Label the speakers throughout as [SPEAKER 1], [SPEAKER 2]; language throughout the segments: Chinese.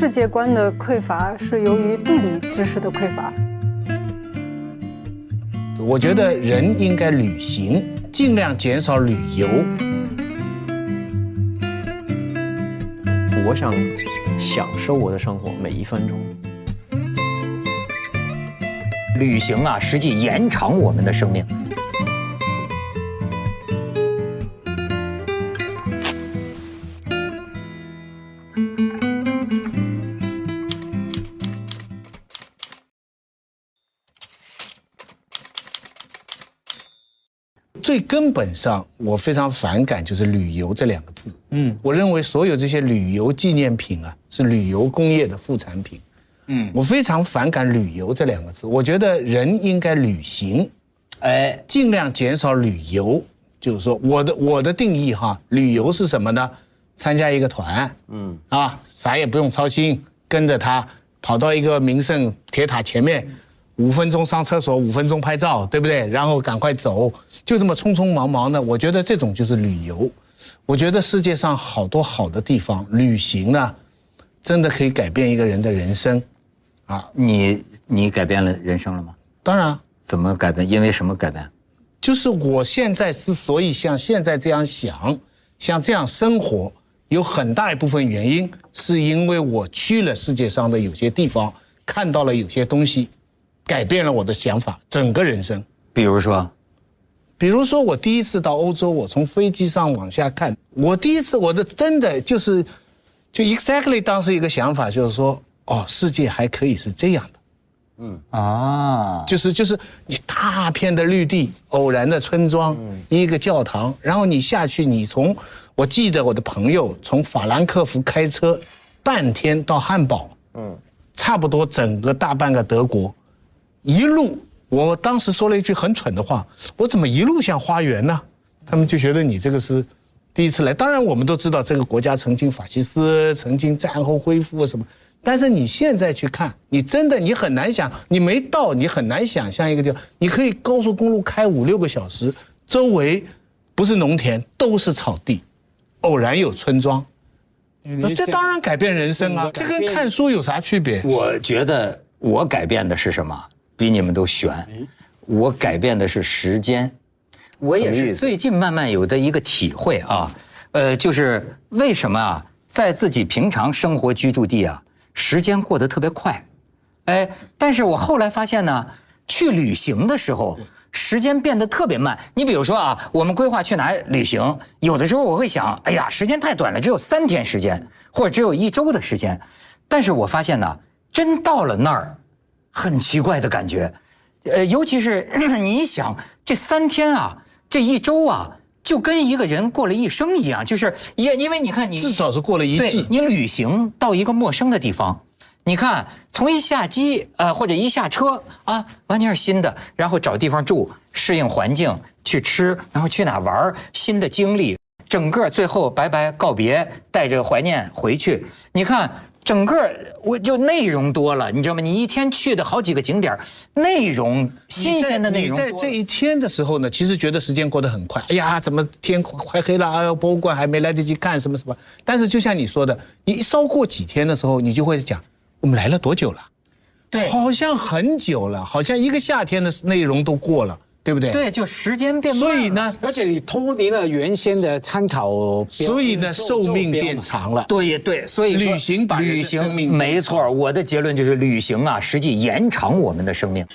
[SPEAKER 1] 世界观的匮乏是由于地理知识的匮乏。
[SPEAKER 2] 我觉得人应该旅行，尽量减少旅游。
[SPEAKER 3] 我想享受我的生活每一分钟。
[SPEAKER 4] 旅行啊，实际延长我们的生命。
[SPEAKER 2] 根本上，我非常反感就是“旅游”这两个字。嗯，我认为所有这些旅游纪念品啊，是旅游工业的副产品。嗯，我非常反感“旅游”这两个字。我觉得人应该旅行，哎，尽量减少旅游。就是说，我的我的定义哈，旅游是什么呢？参加一个团，嗯，啊，啥也不用操心，跟着他跑到一个名胜铁塔前面。五分钟上厕所，五分钟拍照，对不对？然后赶快走，就这么匆匆忙忙的。我觉得这种就是旅游。我觉得世界上好多好的地方，旅行呢，真的可以改变一个人的人生。
[SPEAKER 4] 啊，你你改变了人生了吗？
[SPEAKER 2] 当然。
[SPEAKER 4] 怎么改变？因为什么改变？
[SPEAKER 2] 就是我现在之所以像现在这样想，像这样生活，有很大一部分原因是因为我去了世界上的有些地方，看到了有些东西。改变了我的想法，整个人生。
[SPEAKER 4] 比如说，
[SPEAKER 2] 比如说我第一次到欧洲，我从飞机上往下看，我第一次我的真的就是，就 exactly 当时一个想法就是说，哦，世界还可以是这样的，嗯。啊，就是就是你大片的绿地，偶然的村庄，一个教堂，然后你下去，你从我记得我的朋友从法兰克福开车半天到汉堡，嗯，差不多整个大半个德国。一路，我当时说了一句很蠢的话，我怎么一路像花园呢？他们就觉得你这个是第一次来。当然，我们都知道这个国家曾经法西斯，曾经战后恢复什么。但是你现在去看，你真的你很难想，你没到，你很难想象一个地方，你可以高速公路开五六个小时，周围不是农田，都是草地，偶然有村庄。这当然改变人生啊！这跟看书有啥区别？
[SPEAKER 4] 我觉得我改变的是什么？比你们都悬，我改变的是时间，我也是最近慢慢有的一个体会啊，呃，就是为什么啊，在自己平常生活居住地啊，时间过得特别快，哎，但是我后来发现呢，去旅行的时候，时间变得特别慢。你比如说啊，我们规划去哪旅行，有的时候我会想，哎呀，时间太短了，只有三天时间，或者只有一周的时间，但是我发现呢，真到了那儿。很奇怪的感觉，呃，尤其是 你想这三天啊，这一周啊，就跟一个人过了一生一样，就是也因为你看你
[SPEAKER 2] 至少是过了一季，
[SPEAKER 4] 你旅行到一个陌生的地方，你看从一下机呃或者一下车啊，完全是新的，然后找地方住，适应环境，去吃，然后去哪玩，新的经历，整个最后白白告别，带着怀念回去，你看。整个我就内容多了，你知道吗？你一天去的好几个景点，内容新鲜的内容。
[SPEAKER 2] 在这一天的时候呢，其实觉得时间过得很快。哎呀，怎么天快黑了？哎呦，博物馆还没来得及看什么什么。但是就像你说的，你稍过几天的时候，你就会讲，我们来了多久了？
[SPEAKER 4] 对，
[SPEAKER 2] 好像很久了，好像一个夏天的内容都过了。对不对？
[SPEAKER 4] 对，就时间变慢，
[SPEAKER 2] 所以呢，
[SPEAKER 5] 而且你脱离了原先的参考，
[SPEAKER 2] 所以呢，寿命变长了。
[SPEAKER 4] 对对，所以
[SPEAKER 2] 旅行把
[SPEAKER 4] 旅行没错。我的结论就是，旅行啊，实际延长我们的生命。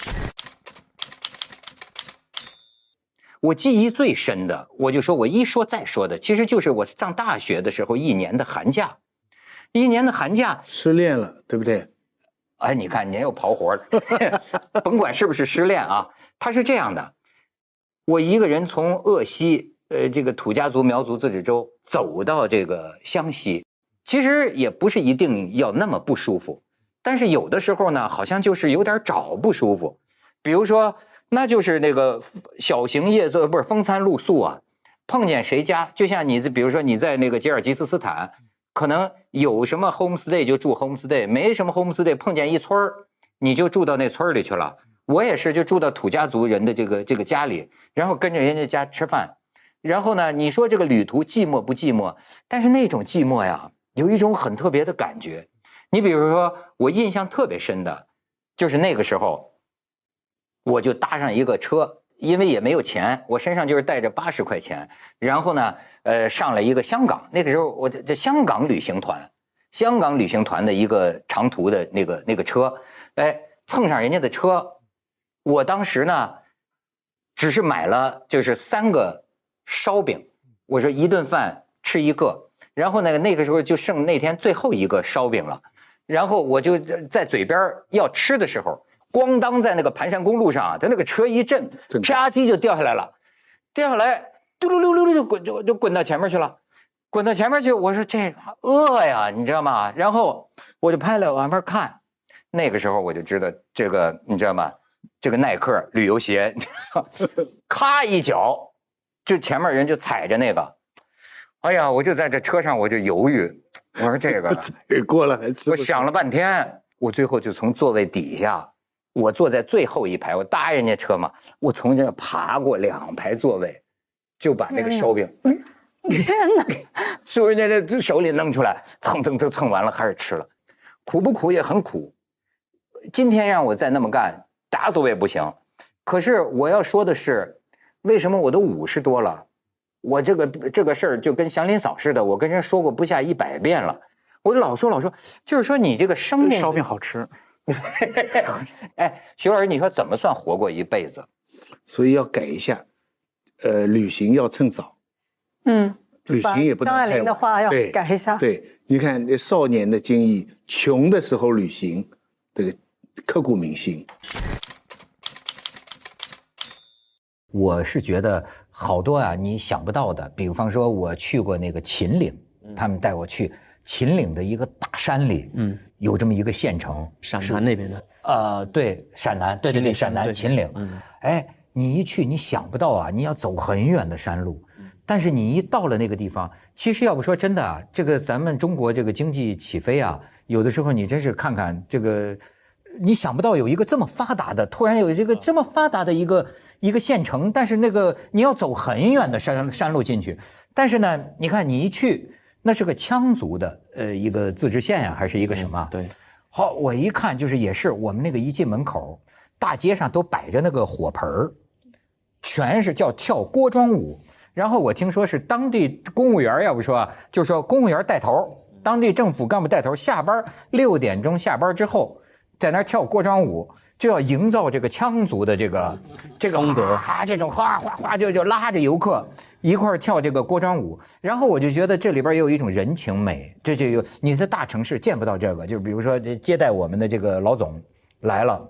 [SPEAKER 4] 我记忆最深的，我就说我一说再说的，其实就是我上大学的时候一年的寒假，一年的寒假
[SPEAKER 2] 失恋了，对不对？
[SPEAKER 4] 哎，你看，您又刨活了，甭管是不是失恋啊，他是这样的。我一个人从鄂西，呃，这个土家族苗族自治州走到这个湘西，其实也不是一定要那么不舒服，但是有的时候呢，好像就是有点找不舒服。比如说，那就是那个小型夜宿，不是风餐露宿啊，碰见谁家，就像你，比如说你在那个吉尔吉斯斯坦，可能有什么 homestay 就住 homestay，没什么 homestay，碰见一村儿，你就住到那村里去了。我也是，就住到土家族人的这个这个家里，然后跟着人家家吃饭，然后呢，你说这个旅途寂寞不寂寞？但是那种寂寞呀，有一种很特别的感觉，你比如说，我印象特别深的，就是那个时候，我就搭上一个车，因为也没有钱，我身上就是带着八十块钱，然后呢，呃，上了一个香港，那个时候我这这香港旅行团，香港旅行团的一个长途的那个那个车，哎，蹭上人家的车，我当时呢，只是买了就是三个烧饼，我说一顿饭吃一个，然后呢，那个时候就剩那天最后一个烧饼了。然后我就在嘴边要吃的时候，咣当在那个盘山公路上，他那个车一震，啪叽就掉下来了，掉下来嘟噜噜噜噜就滚就就滚到前面去了，滚到前面去。我说这饿呀，你知道吗？然后我就拍了往边看，那个时候我就知道这个你知道吗？这个耐克旅游鞋，咔一脚，就前面人就踩着那个，哎呀，我就在这车上我就犹豫。我说这个
[SPEAKER 2] 过了？
[SPEAKER 4] 我想了半天，我最后就从座位底下，我坐在最后一排，我搭人家车嘛，我从这爬过两排座位，就把那个烧饼，
[SPEAKER 1] 天哪，
[SPEAKER 4] 从人家这手里弄出来，蹭蹭蹭蹭完了，开始吃了，苦不苦也很苦。今天让我再那么干，打死我也不行。可是我要说的是，为什么我都五十多了？我这个这个事儿就跟祥林嫂似的，我跟人说过不下一百遍了，我老说老说，就是说你这个生命
[SPEAKER 3] 烧饼好吃。
[SPEAKER 4] 哎，徐老师，你说怎么算活过一辈子？
[SPEAKER 2] 所以要改一下，呃，旅行要趁早。
[SPEAKER 1] 嗯，
[SPEAKER 2] 旅行也不能
[SPEAKER 1] 张爱玲的话要改一下。
[SPEAKER 2] 对，你看那少年的经历，穷的时候旅行，这个刻骨铭心。
[SPEAKER 4] 我是觉得好多啊，你想不到的。比方说，我去过那个秦岭，他们带我去秦岭的一个大山里，嗯，有这么一个县城，
[SPEAKER 3] 陕南那边的。
[SPEAKER 4] 呃，对，陕南，对对对，陕南秦岭。嗯，哎，你一去，你想不到啊，你要走很远的山路，但是你一到了那个地方，其实要不说真的啊，这个咱们中国这个经济起飞啊，有的时候你真是看看这个。你想不到有一个这么发达的，突然有这个这么发达的一个一个县城，但是那个你要走很远的山山路进去，但是呢，你看你一去，那是个羌族的呃一个自治县呀，还是一个什么？
[SPEAKER 3] 对，
[SPEAKER 4] 好，我一看就是也是我们那个一进门口，大街上都摆着那个火盆儿，全是叫跳锅庄舞，然后我听说是当地公务员要不说，就说公务员带头，当地政府干部带头，下班六点钟下班之后。在那儿跳锅庄舞，就要营造这个羌族的这个这个风格啊，这种哗哗哗就就拉着游客一块儿跳这个锅庄舞。然后我就觉得这里边也有一种人情美，这就有你在大城市见不到这个。就比如说接待我们的这个老总来了，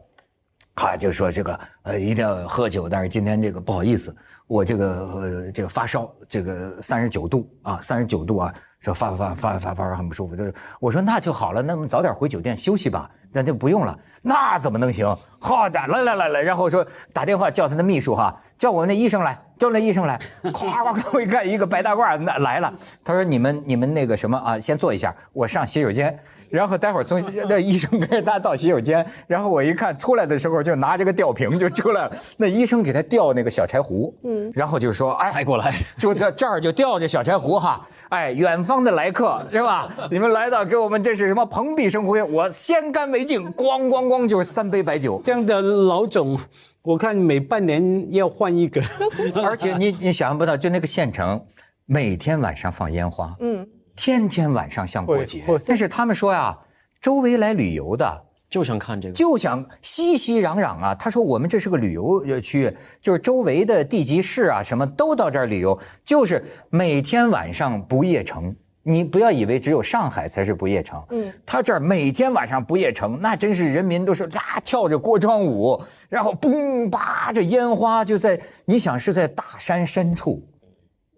[SPEAKER 4] 哈就说这个呃一定要喝酒，但是今天这个不好意思，我这个呃这个发烧，这个三十九度啊，三十九度啊。说发发发发发发很不舒服，就是我说那就好了，那我们早点回酒店休息吧，那就不用了。那怎么能行？好的，来来来来，然后说打电话叫他的秘书哈，叫我那医生来，叫那医生来，咵咵咵，我一看一个白大褂那来了，他说你们你们那个什么啊，先坐一下，我上洗手间。然后待会儿从那医生跟着他到洗手间，然后我一看出来的时候就拿着个吊瓶就出来了。那医生给他吊那个小柴胡，嗯，然后就说：“哎，
[SPEAKER 3] 过来，
[SPEAKER 4] 就这这儿就吊着小柴胡哈，哎，远方的来客是吧？你们来到给我们这是什么蓬荜生辉？我先干为敬，咣咣咣就是三杯白酒。
[SPEAKER 5] 这样的老总，我看每半年要换一个，
[SPEAKER 4] 而且你你想象不到，就那个县城，每天晚上放烟花，嗯。”天天晚上像过节，但是他们说呀，周围来旅游的
[SPEAKER 3] 就想看这个，
[SPEAKER 4] 就想熙熙攘攘啊。他说我们这是个旅游区，就是周围的地级市啊，什么都到这儿旅游，就是每天晚上不夜城。你不要以为只有上海才是不夜城，嗯，他这儿每天晚上不夜城，那真是人民都是啊跳着锅庄舞，然后嘣吧这烟花就在，你想是在大山深处，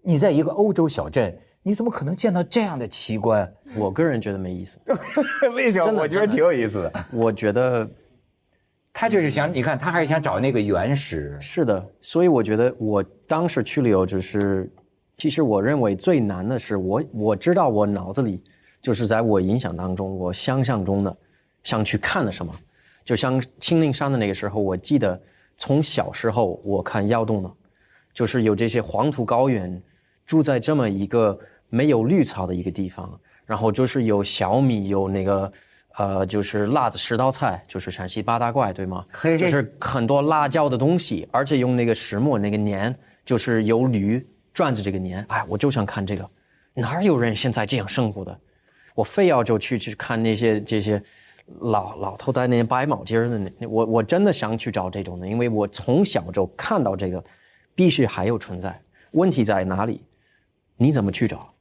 [SPEAKER 4] 你在一个欧洲小镇。你怎么可能见到这样的奇观？
[SPEAKER 3] 我个人觉得没意思。
[SPEAKER 4] 为什么？我觉得挺有意思的。
[SPEAKER 3] 我觉得，
[SPEAKER 4] 他就是想，你看，他还是想找那个原始。
[SPEAKER 3] 是的，所以我觉得我当时去旅游，只是，其实我认为最难的是，我我知道我脑子里就是在我影响当中，我想象中的想去看的什么，就像青岭山的那个时候，我记得从小时候我看窑洞呢，就是有这些黄土高原，住在这么一个。没有绿草的一个地方，然后就是有小米，有那个，呃，就是辣子十道菜，就是陕西八大怪，对吗？就是很多辣椒的东西，而且用那个石磨那个年，就是有驴转着这个年。哎，我就想看这个，哪有人现在这样生活的？我非要就去去看那些这些老老头戴那些白毛巾的那，我我真的想去找这种的，因为我从小就看到这个，必须还有存在。问题在哪里？你怎么去找？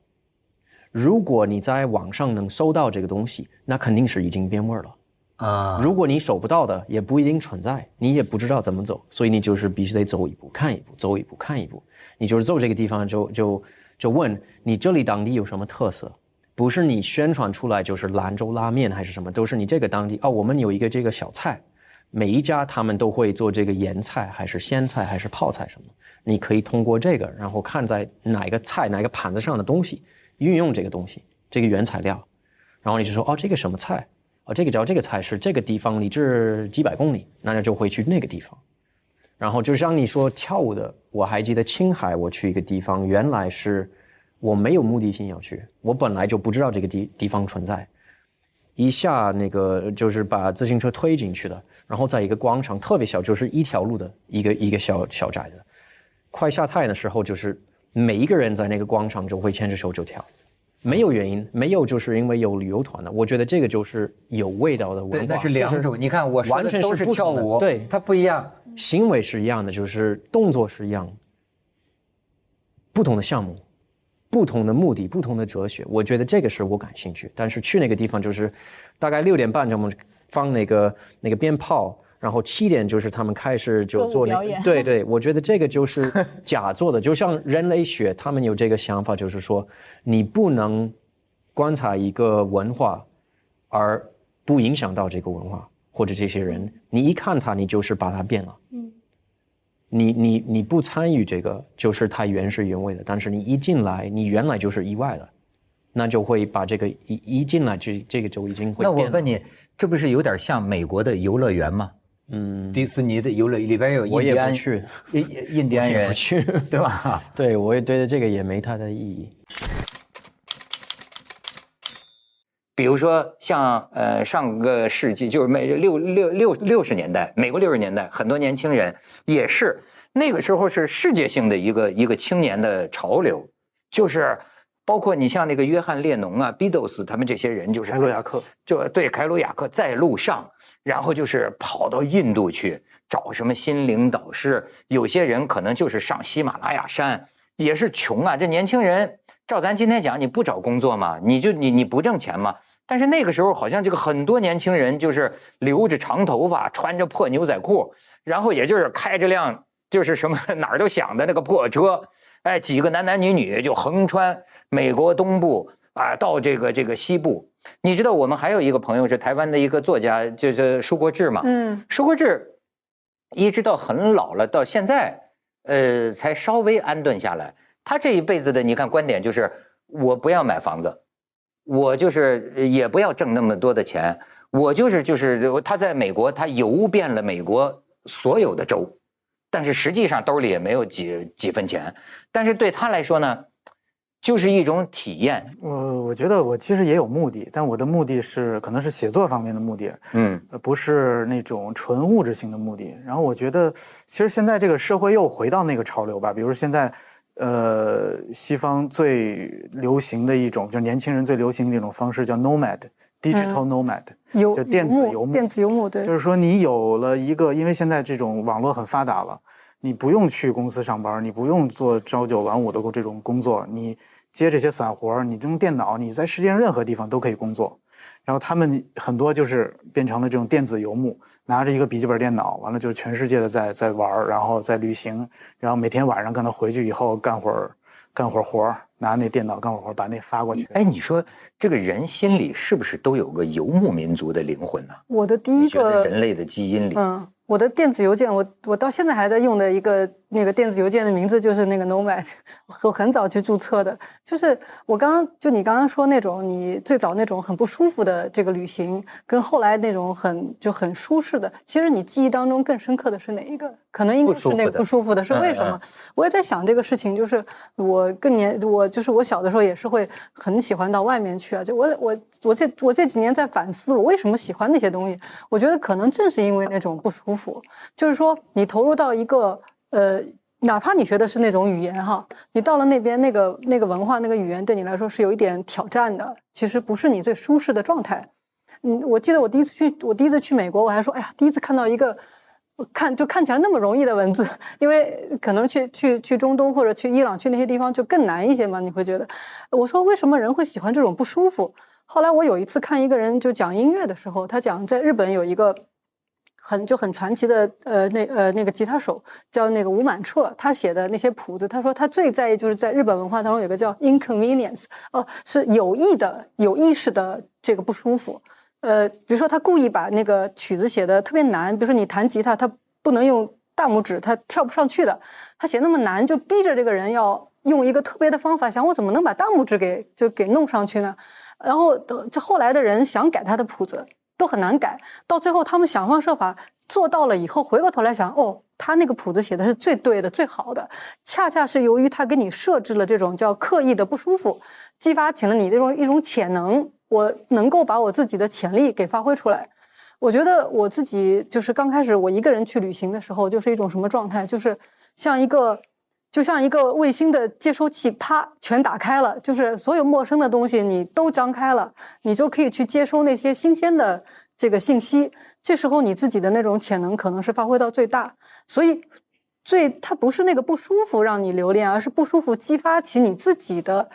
[SPEAKER 3] 如果你在网上能搜到这个东西，那肯定是已经变味了啊。如果你搜不到的，也不一定存在，你也不知道怎么走，所以你就是必须得走一步看一步，走一步看一步。你就是走这个地方，就就就问你这里当地有什么特色，不是你宣传出来就是兰州拉面还是什么，都是你这个当地哦。我们有一个这个小菜，每一家他们都会做这个盐菜还是鲜菜还是泡菜什么，你可以通过这个，然后看在哪个菜哪个盘子上的东西。运用这个东西，这个原材料，然后你就说哦，这个什么菜？哦，这个叫这个菜是这个地方离这几百公里，那就会去那个地方。然后就像你说跳舞的，我还记得青海，我去一个地方，原来是我没有目的性要去，我本来就不知道这个地地方存在，一下那个就是把自行车推进去的，然后在一个广场特别小，就是一条路的一个一个小小宅子，快下太阳的时候就是。每一个人在那个广场就会牵着手就跳，没有原因，没有就是因为有旅游团的。我觉得这个就是有味道的文化。
[SPEAKER 4] 对，那是两种。你看我说的都是跳舞，
[SPEAKER 3] 对，
[SPEAKER 4] 它不一样，
[SPEAKER 3] 行为是一样的，就是动作是一样。不同的项目，不同的目的，不同的哲学，我觉得这个是我感兴趣。但是去那个地方就是，大概六点半我们放那个那个鞭炮。然后七点就是他们开始就做那个，对对，我觉得这个 就是假做的，就像人类学，他们有这个想法，就是说你不能观察一个文化而不影响到这个文化或者这些人，你一看他，你就是把他变了。嗯，你你你不参与这个，就是他原汁原味的，但是你一进来，你原来就是意外的，那就会把这个一一进来，这这个就已经会。
[SPEAKER 4] 那我问你，这不是有点像美国的游乐园吗？嗯，迪士尼的游乐里边有印第安，印印第安人
[SPEAKER 3] 去，
[SPEAKER 4] 对吧？
[SPEAKER 3] 对，我也觉得这个也没它的意义。
[SPEAKER 4] 比如说，像呃上个世纪，就是美六六六六十年代，美国六十年代，很多年轻人也是那个时候是世界性的一个一个青年的潮流，就是。包括你像那个约翰列侬啊，Beatles 他们这些人，就是
[SPEAKER 5] 凯鲁亚克，
[SPEAKER 4] 就对凯鲁亚克在路上，然后就是跑到印度去找什么心灵导师。有些人可能就是上喜马拉雅山，也是穷啊。这年轻人，照咱今天讲，你不找工作嘛？你就你你不挣钱嘛？但是那个时候好像这个很多年轻人就是留着长头发，穿着破牛仔裤，然后也就是开着辆就是什么哪儿都响的那个破车，哎，几个男男女女就横穿。美国东部啊，到这个这个西部，你知道我们还有一个朋友是台湾的一个作家，就是舒国志嘛。嗯，舒国志一直到很老了，到现在，呃，才稍微安顿下来。他这一辈子的，你看观点就是，我不要买房子，我就是也不要挣那么多的钱，我就是就是他在美国，他游遍了美国所有的州，但是实际上兜里也没有几几分钱，但是对他来说呢。就是一种体验。
[SPEAKER 6] 我我觉得我其实也有目的，但我的目的是可能是写作方面的目的，嗯，不是那种纯物质性的目的。然后我觉得，其实现在这个社会又回到那个潮流吧，比如现在，呃，西方最流行的一种，就年轻人最流行的一种方式叫 nomad，digital nomad，
[SPEAKER 1] 就
[SPEAKER 6] 电子游牧，
[SPEAKER 1] 电子游牧，对，
[SPEAKER 6] 就是说你有了一个，因为现在这种网络很发达了，你不用去公司上班，你不用做朝九晚五的这种工作，你。接这些散活你用电脑，你在世界上任何地方都可以工作。然后他们很多就是变成了这种电子游牧，拿着一个笔记本电脑，完了就全世界的在在玩然后在旅行，然后每天晚上可能回去以后干会儿干会儿活拿那电脑干会儿活把那发过去。
[SPEAKER 4] 哎，你说这个人心里是不是都有个游牧民族的灵魂呢？
[SPEAKER 1] 我的第一个
[SPEAKER 4] 人类的基因里，
[SPEAKER 1] 嗯，我的电子邮件，我我到现在还在用的一个。那个电子邮件的名字就是那个 Nomad，我很早去注册的。就是我刚刚就你刚刚说那种，你最早那种很不舒服的这个旅行，跟后来那种很就很舒适的，其实你记忆当中更深刻的是哪一个？可能应该是那个不舒服的，是为什么？我也在想这个事情。就是我更年，我就是我小的时候也是会很喜欢到外面去啊。就我我我这我这几年在反思，我为什么喜欢那些东西？我觉得可能正是因为那种不舒服，就是说你投入到一个呃。哪怕你学的是那种语言哈，你到了那边那个那个文化那个语言对你来说是有一点挑战的，其实不是你最舒适的状态。嗯，我记得我第一次去，我第一次去美国，我还说，哎呀，第一次看到一个看就看起来那么容易的文字，因为可能去去去中东或者去伊朗去那些地方就更难一些嘛，你会觉得，我说为什么人会喜欢这种不舒服？后来我有一次看一个人就讲音乐的时候，他讲在日本有一个。很就很传奇的，呃，那呃那个吉他手叫那个吴满彻，他写的那些谱子，他说他最在意就是在日本文化当中有个叫 inconvenience，哦，是有意的、有意识的这个不舒服。呃，比如说他故意把那个曲子写的特别难，比如说你弹吉他，他不能用大拇指，他跳不上去的，他写那么难，就逼着这个人要用一个特别的方法，想我怎么能把大拇指给就给弄上去呢？然后这后来的人想改他的谱子。都很难改，到最后他们想方设法做到了以后，回过头来想，哦，他那个谱子写的是最对的、最好的，恰恰是由于他给你设置了这种叫刻意的不舒服，激发起了你这种一种潜能，我能够把我自己的潜力给发挥出来。我觉得我自己就是刚开始我一个人去旅行的时候，就是一种什么状态，就是像一个。就像一个卫星的接收器，啪，全打开了，就是所有陌生的东西你都张开了，你就可以去接收那些新鲜的这个信息。这时候你自己的那种潜能可能是发挥到最大。所以，最它不是那个不舒服让你留恋，而是不舒服激发起你自己的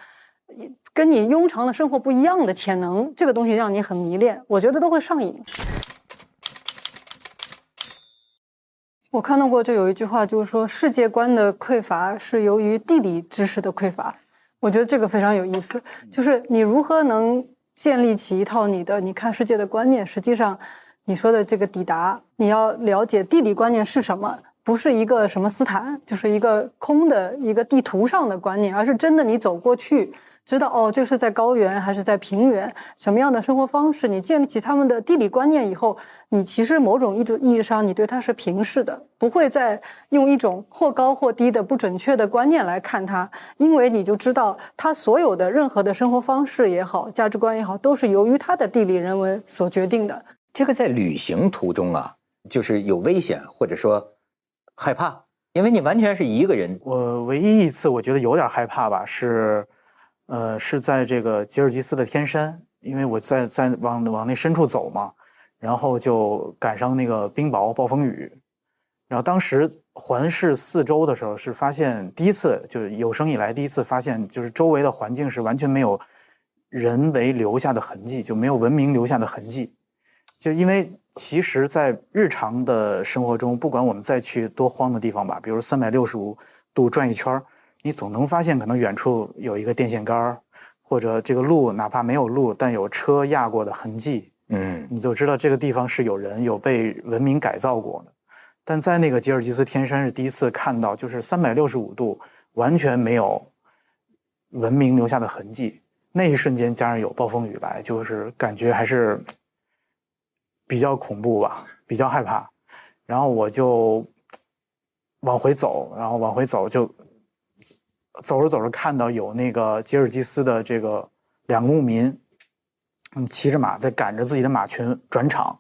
[SPEAKER 1] 跟你庸常的生活不一样的潜能。这个东西让你很迷恋，我觉得都会上瘾。我看到过，就有一句话，就是说世界观的匮乏是由于地理知识的匮乏。我觉得这个非常有意思，就是你如何能建立起一套你的你看世界的观念。实际上，你说的这个抵达，你要了解地理观念是什么，不是一个什么斯坦，就是一个空的一个地图上的观念，而是真的你走过去。知道哦，这是在高原还是在平原？什么样的生活方式？你建立起他们的地理观念以后，你其实某种意意义上，你对它是平视的，不会再用一种或高或低的不准确的观念来看它，因为你就知道，它所有的任何的生活方式也好，价值观也好，都是由于它的地理人文所决定的。
[SPEAKER 4] 这个在旅行途中啊，就是有危险或者说害怕，因为你完全是一个人。
[SPEAKER 6] 我唯一一次我觉得有点害怕吧，是。呃，是在这个吉尔吉斯的天山，因为我在在往往那深处走嘛，然后就赶上那个冰雹暴风雨，然后当时环视四周的时候，是发现第一次，就是有生以来第一次发现，就是周围的环境是完全没有人为留下的痕迹，就没有文明留下的痕迹，就因为其实，在日常的生活中，不管我们再去多荒的地方吧，比如三百六十五度转一圈儿。你总能发现，可能远处有一个电线杆儿，或者这个路哪怕没有路，但有车压过的痕迹，嗯，你就知道这个地方是有人有被文明改造过的。但在那个吉尔吉斯天山是第一次看到，就是三百六十五度完全没有文明留下的痕迹。那一瞬间加上有暴风雨来，就是感觉还是比较恐怖吧，比较害怕。然后我就往回走，然后往回走就。走着走着，看到有那个吉尔吉斯的这个两个牧民，嗯，骑着马在赶着自己的马群转场，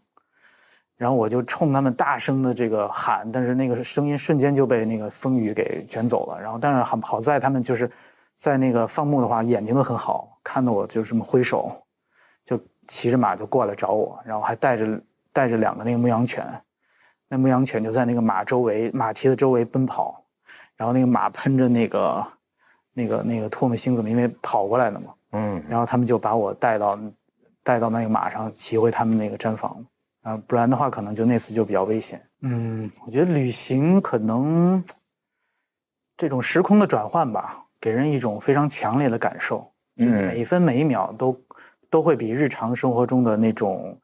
[SPEAKER 6] 然后我就冲他们大声的这个喊，但是那个声音瞬间就被那个风雨给卷走了。然后，但是好好在他们就是在那个放牧的话，眼睛都很好，看到我就这么挥手，就骑着马就过来找我，然后还带着带着两个那个牧羊犬，那牧羊犬就在那个马周围马蹄的周围奔跑，然后那个马喷着那个。那个那个唾沫星子嘛，因为跑过来的嘛，嗯，然后他们就把我带到带到那个马上骑回他们那个毡房，啊，不然的话可能就那次就比较危险。嗯，我觉得旅行可能这种时空的转换吧，给人一种非常强烈的感受，嗯，每一分每一秒都都会比日常生活中的那种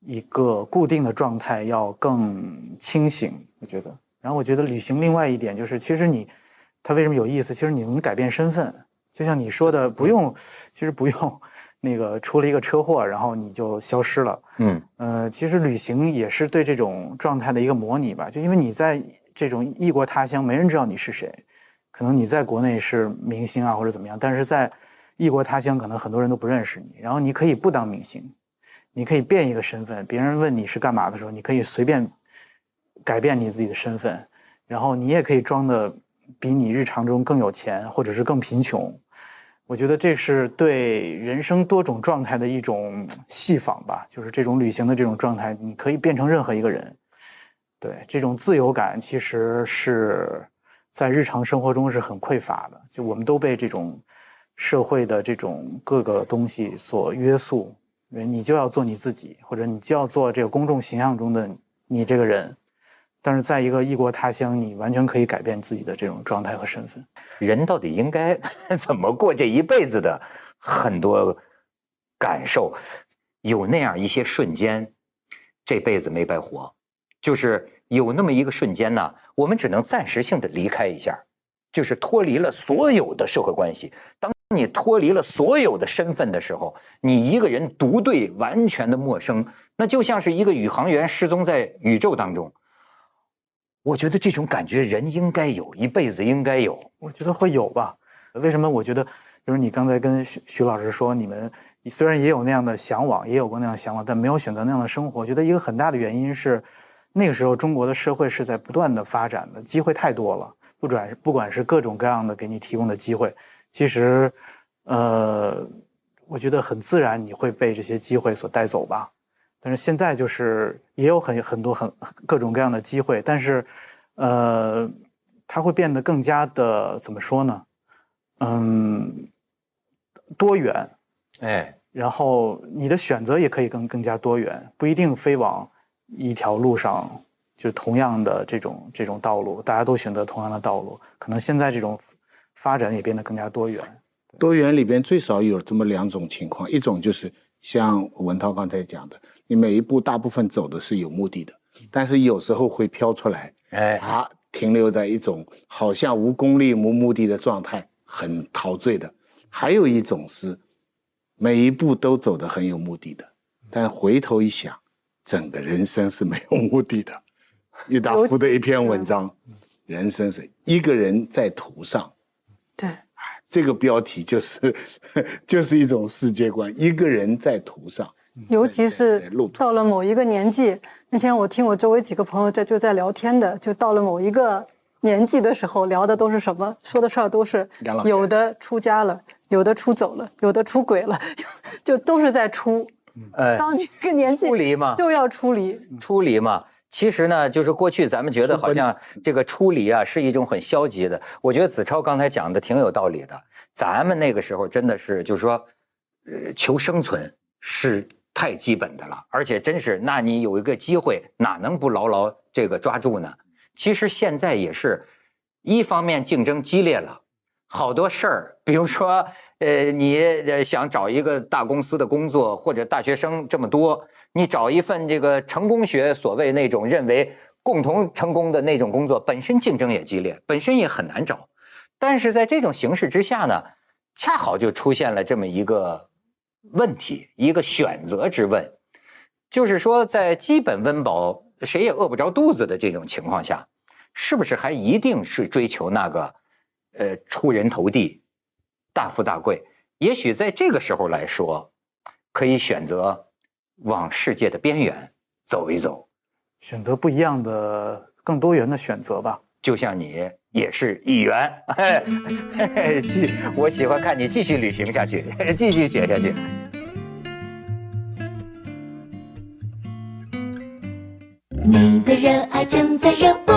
[SPEAKER 6] 一个固定的状态要更清醒。我觉得，然后我觉得旅行另外一点就是，其实你。它为什么有意思？其实你能改变身份，就像你说的，不用，其实不用，那个出了一个车祸，然后你就消失了。嗯，呃，其实旅行也是对这种状态的一个模拟吧。就因为你在这种异国他乡，没人知道你是谁，可能你在国内是明星啊或者怎么样，但是在异国他乡，可能很多人都不认识你。然后你可以不当明星，你可以变一个身份。别人问你是干嘛的时候，你可以随便改变你自己的身份。然后你也可以装的比你日常中更有钱，或者是更贫穷。我觉得这是对人生多种状态的一种戏仿吧，就是这种旅行的这种状态，你可以变成任何一个人。对，这种自由感其实是在日常生活中是很匮乏的。就我们都被这种。社会的这种各个东西所约束，你就要做你自己，或者你就要做这个公众形象中的你这个人。但是在一个异国他乡，你完全可以改变自己的这种状态和身份。
[SPEAKER 4] 人到底应该怎么过这一辈子的很多感受，有那样一些瞬间，这辈子没白活。就是有那么一个瞬间呢，我们只能暂时性的离开一下，就是脱离了所有的社会关系。当你脱离了所有的身份的时候，你一个人独对完全的陌生，那就像是一个宇航员失踪在宇宙当中。我觉得这种感觉人应该有一辈子应该有。
[SPEAKER 6] 我觉得会有吧？为什么？我觉得，比如你刚才跟徐徐老师说，你们虽然也有那样的向往，也有过那样的向往，但没有选择那样的生活。我觉得一个很大的原因是，那个时候中国的社会是在不断的发展的，机会太多了，不管不管是各种各样的给你提供的机会。其实，呃，我觉得很自然，你会被这些机会所带走吧。但是现在就是也有很很多很各种各样的机会，但是，呃，它会变得更加的怎么说呢？嗯，多元，
[SPEAKER 4] 哎，
[SPEAKER 6] 然后你的选择也可以更更加多元，不一定非往一条路上，就同样的这种这种道路，大家都选择同样的道路，可能现在这种。发展也变得更加多元，
[SPEAKER 2] 多元里边最少有这么两种情况，一种就是像文涛刚才讲的，你每一步大部分走的是有目的的，但是有时候会飘出来，哎啊，停留在一种好像无功利无目的的状态，很陶醉的。还有一种是每一步都走得很有目的的，但回头一想，整个人生是没有目的的。郁达夫的一篇文章，人生是一个人在途上。
[SPEAKER 1] 对，
[SPEAKER 2] 这个标题就是 就是一种世界观。一个人在途上，
[SPEAKER 1] 尤其是到了某一个年纪。那天我听我周围几个朋友在就在聊天的，就到了某一个年纪的时候，聊的都是什么？说的事儿都是有的出家了，有的出走了，有的出轨了，就都是在出。呃，当你这个年纪
[SPEAKER 4] 出离嘛，
[SPEAKER 1] 就要出离，
[SPEAKER 4] 出离嘛。其实呢，就是过去咱们觉得好像这个出离啊是一种很消极的。我觉得子超刚才讲的挺有道理的。咱们那个时候真的是就是说，呃，求生存是太基本的了，而且真是，那你有一个机会，哪能不牢牢这个抓住呢？其实现在也是，一方面竞争激烈了，好多事儿，比如说，呃，你呃想找一个大公司的工作，或者大学生这么多。你找一份这个成功学所谓那种认为共同成功的那种工作，本身竞争也激烈，本身也很难找。但是在这种形势之下呢，恰好就出现了这么一个问题，一个选择之问，就是说在基本温饱谁也饿不着肚子的这种情况下，是不是还一定是追求那个呃出人头地、大富大贵？也许在这个时候来说，可以选择。往世界的边缘走一走，
[SPEAKER 6] 选择不一样的、更多元的选择吧。
[SPEAKER 4] 就像你也是一员，继我喜欢看你继续旅行下去，继续写下去。你的热爱正在热播。